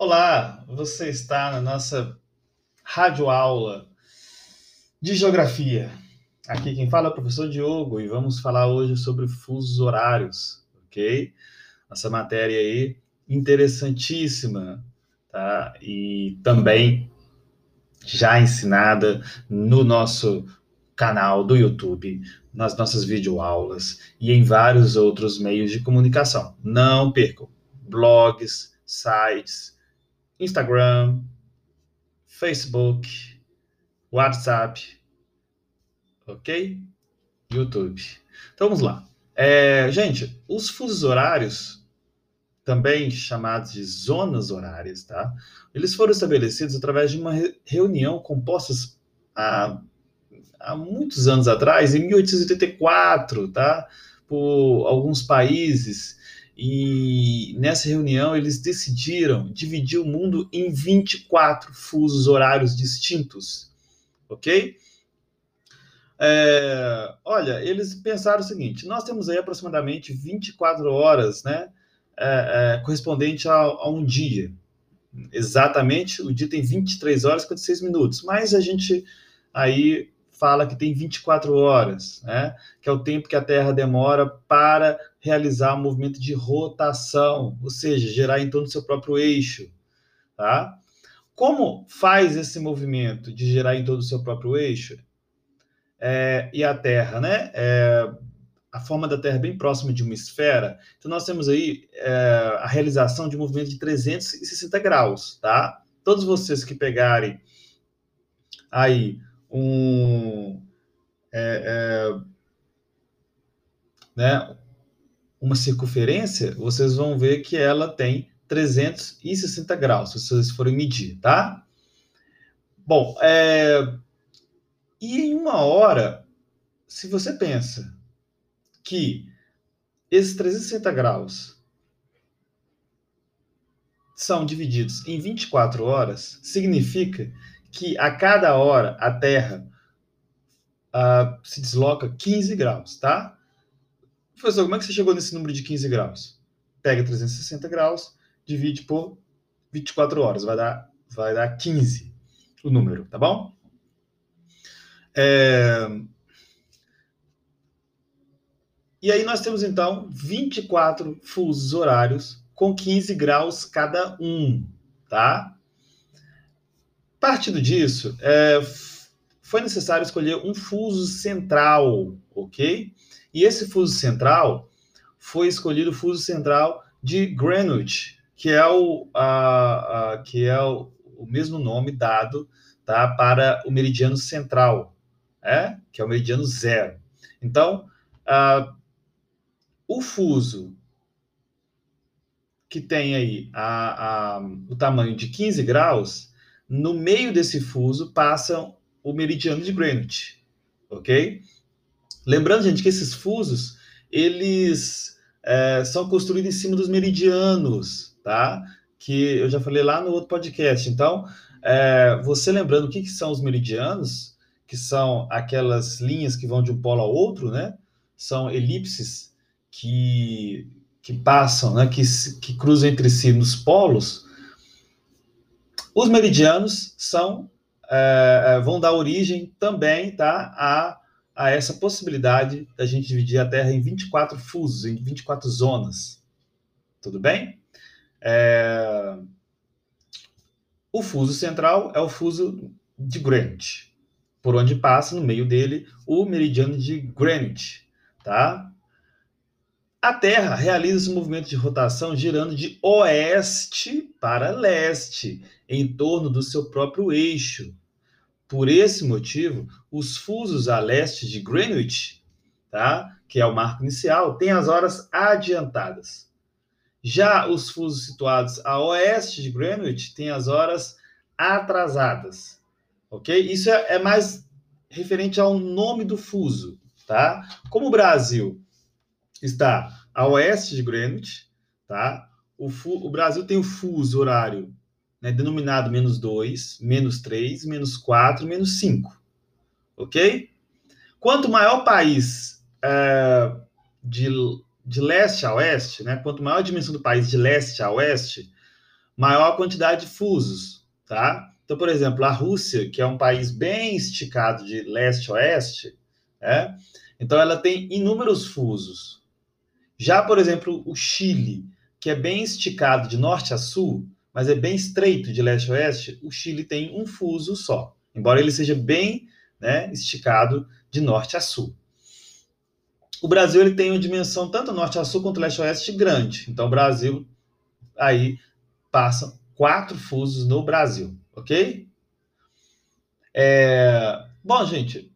Olá, você está na nossa radioaula de geografia. Aqui quem fala é o professor Diogo e vamos falar hoje sobre fusos horários, ok? Nossa matéria aí interessantíssima, tá? E também já ensinada no nosso canal do YouTube, nas nossas videoaulas e em vários outros meios de comunicação. Não percam blogs, sites, Instagram, Facebook, WhatsApp, ok? YouTube. Então vamos lá. É, gente, os fusos horários, também chamados de zonas horárias, tá? Eles foram estabelecidos através de uma reunião composta há, há muitos anos atrás, em 1884, tá? Por alguns países e nessa reunião eles decidiram dividir o mundo em 24 fusos horários distintos, ok? É, olha, eles pensaram o seguinte: nós temos aí aproximadamente 24 horas, né? É, é, correspondente a, a, um dia. Exatamente, o dia tem 23 horas e 56 minutos, mas a gente aí fala que tem 24 horas, né? Que é o tempo que a Terra demora para realizar um movimento de rotação, ou seja, gerar em torno do seu próprio eixo, tá? Como faz esse movimento de gerar em torno do seu próprio eixo? É, e a Terra, né? É, a forma da Terra é bem próxima de uma esfera, então nós temos aí é, a realização de um movimento de 360 graus, tá? Todos vocês que pegarem aí um é, é, né, uma circunferência, vocês vão ver que ela tem 360 graus, se vocês forem medir, tá? Bom, é, e em uma hora, se você pensa que esses 360 graus são divididos em 24 horas, significa que a cada hora a Terra uh, se desloca 15 graus, tá? Professor, como é que você chegou nesse número de 15 graus? Pega 360 graus, divide por 24 horas, vai dar, vai dar 15 o número, tá bom? É... E aí nós temos então 24 fusos horários com 15 graus cada um, tá? Partindo disso, é, foi necessário escolher um fuso central, ok? E esse fuso central foi escolhido o fuso central de Greenwich, que é o, a, a, que é o, o, mesmo nome dado tá, para o meridiano central, é? que é o meridiano zero. Então, a, o fuso que tem aí a, o tamanho de 15 graus no meio desse fuso passa o meridiano de Greenwich, ok? Lembrando, gente, que esses fusos, eles é, são construídos em cima dos meridianos, tá? Que eu já falei lá no outro podcast. Então, é, você lembrando o que, que são os meridianos, que são aquelas linhas que vão de um polo ao outro, né? São elipses que, que passam, né? Que, que cruzam entre si nos polos, os meridianos são é, é, vão dar origem também tá, a, a essa possibilidade da gente dividir a Terra em 24 fusos, em 24 zonas. Tudo bem? É... O fuso central é o fuso de Greenwich, por onde passa no meio dele o meridiano de Greenwich, tá? A Terra realiza esse movimento de rotação girando de oeste para leste, em torno do seu próprio eixo. Por esse motivo, os fusos a leste de Greenwich, tá? que é o marco inicial, têm as horas adiantadas. Já os fusos situados a oeste de Greenwich têm as horas atrasadas. Ok? Isso é, é mais referente ao nome do fuso. Tá? Como o Brasil está a oeste de Greenwich, tá? O, o Brasil tem o fuso horário né, denominado menos 2, menos 3, menos 4, menos 5. Ok? Quanto maior o país é, de, de leste a oeste, né, quanto maior a dimensão do país de leste a oeste, maior quantidade de fusos, tá? Então, por exemplo, a Rússia, que é um país bem esticado de leste a oeste, né? então ela tem inúmeros fusos. Já, por exemplo, o Chile, que é bem esticado de norte a sul, mas é bem estreito de leste a oeste, o Chile tem um fuso só, embora ele seja bem né, esticado de norte a sul. O Brasil ele tem uma dimensão tanto norte a sul quanto leste a oeste grande. Então, o Brasil aí passa quatro fusos no Brasil, ok? É... Bom, gente,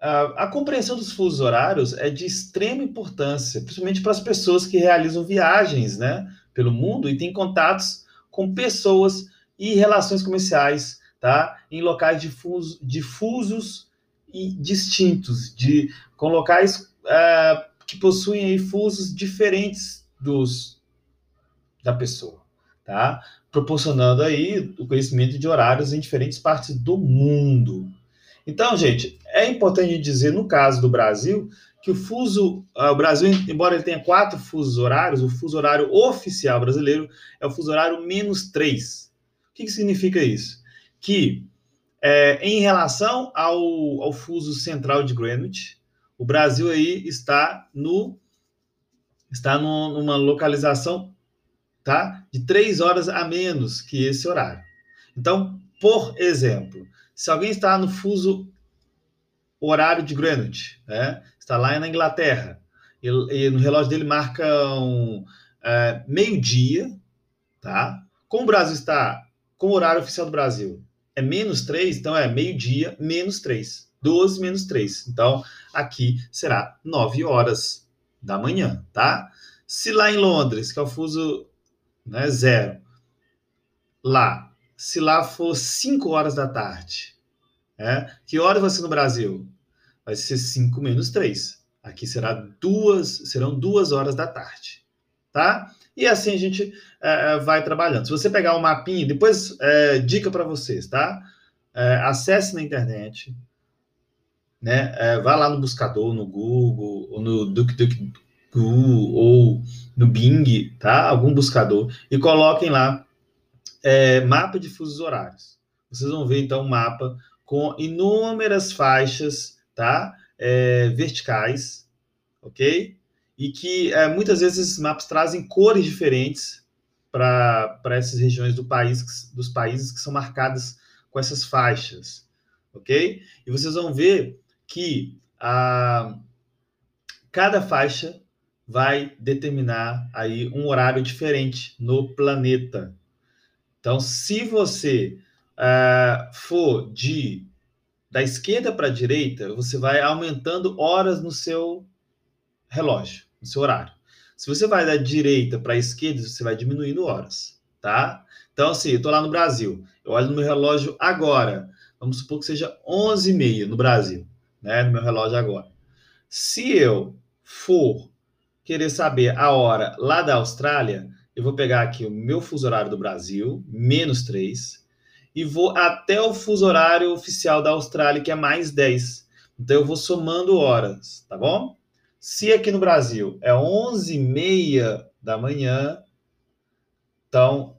a, a, compreensão dos fusos horários é de extrema importância, principalmente para as pessoas que realizam viagens né, pelo mundo e têm contatos com pessoas e relações comerciais tá, em locais difusos, difusos e distintos, de, com locais uh, que possuem fusos diferentes dos da pessoa, tá? Proporcionando aí o conhecimento de horários em diferentes partes do mundo. Então, gente, é importante dizer, no caso do Brasil, que o fuso, uh, o Brasil, embora ele tenha quatro fusos horários, o fuso horário oficial brasileiro é o fuso horário menos três. O que, que significa isso? Que é, em relação ao, ao fuso central de Greenwich, o Brasil aí está no está no, numa localização tá de três horas a menos que esse horário. Então, por exemplo, se alguém está no fuso horário de Greenwich, né, está lá na Inglaterra, e, e no relógio dele marca um, é, meio-dia, tá? Como o Brasil está com o horário oficial do Brasil é menos 3, então é meio-dia menos 3. 12 menos 3. Então, aqui será 9 horas da manhã, tá? Se lá em Londres, que é o fuso né, zero, lá, se lá for 5 horas da tarde, é, que hora vai ser no Brasil? Vai ser 5 menos 3. Aqui será duas, serão 2 horas da tarde, tá? E assim a gente é, é, vai trabalhando. Se você pegar o um mapinha, depois é, dica para vocês, tá? É, acesse na internet, né? É, vá lá no buscador, no Google, ou no DuckDuckGo, ou no Bing, tá? Algum buscador, e coloquem lá é, mapa de fusos horários. Vocês vão ver então um mapa com inúmeras faixas, tá? verticais, ok? e que é, muitas vezes esses mapas trazem cores diferentes para essas regiões do país, dos países que são marcadas com essas faixas, ok? E vocês vão ver que a, cada faixa vai determinar aí um horário diferente no planeta. Então, se você uh, for de da esquerda para a direita, você vai aumentando horas no seu relógio no seu horário. Se você vai da direita para a esquerda, você vai diminuindo horas, tá? Então, assim, eu estou lá no Brasil, eu olho no meu relógio agora, vamos supor que seja 11h30 no Brasil, né? No meu relógio agora. Se eu for querer saber a hora lá da Austrália, eu vou pegar aqui o meu fuso horário do Brasil, menos 3, e vou até o fuso horário oficial da Austrália, que é mais 10. Então, eu vou somando horas, tá bom? Se aqui no Brasil é 11h30 da manhã, então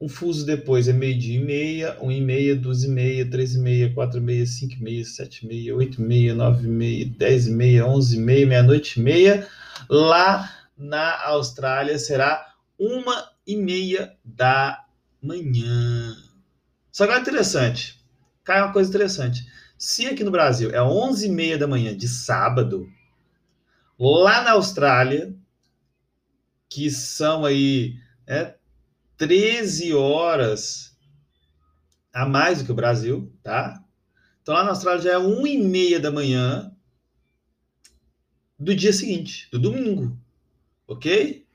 um fuso depois é meio-dia e meia, 1 e meia, 2 e meia, 3 e meia, 4 e meia, 5 e meia, 7 e meia, 8 e meia, 9 e meia, 10 e meia, 11 e meia, meia-noite e meia. Lá na Austrália será 1 e meia da manhã. Só que é interessante, cai uma coisa interessante. Se aqui no Brasil é 11 e meia da manhã de sábado, lá na Austrália, que são aí né, 13 horas a mais do que o Brasil, tá? Então lá na Austrália já é 1 e meia da manhã do dia seguinte, do domingo, ok?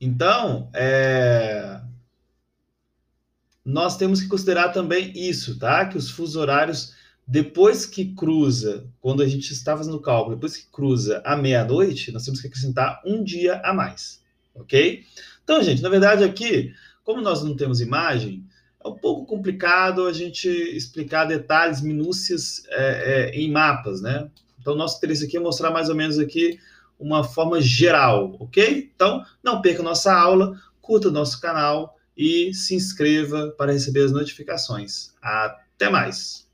Então, é... nós temos que considerar também isso, tá? Que os fusos horários depois que cruza, quando a gente está fazendo o cálculo, depois que cruza a meia-noite, nós temos que acrescentar um dia a mais, ok? Então, gente, na verdade aqui, como nós não temos imagem, é um pouco complicado a gente explicar detalhes, minúcias é, é, em mapas, né? Então, nosso interesse aqui é mostrar mais ou menos aqui uma forma geral, ok? Então, não perca nossa aula, curta nosso canal e se inscreva para receber as notificações. Até mais!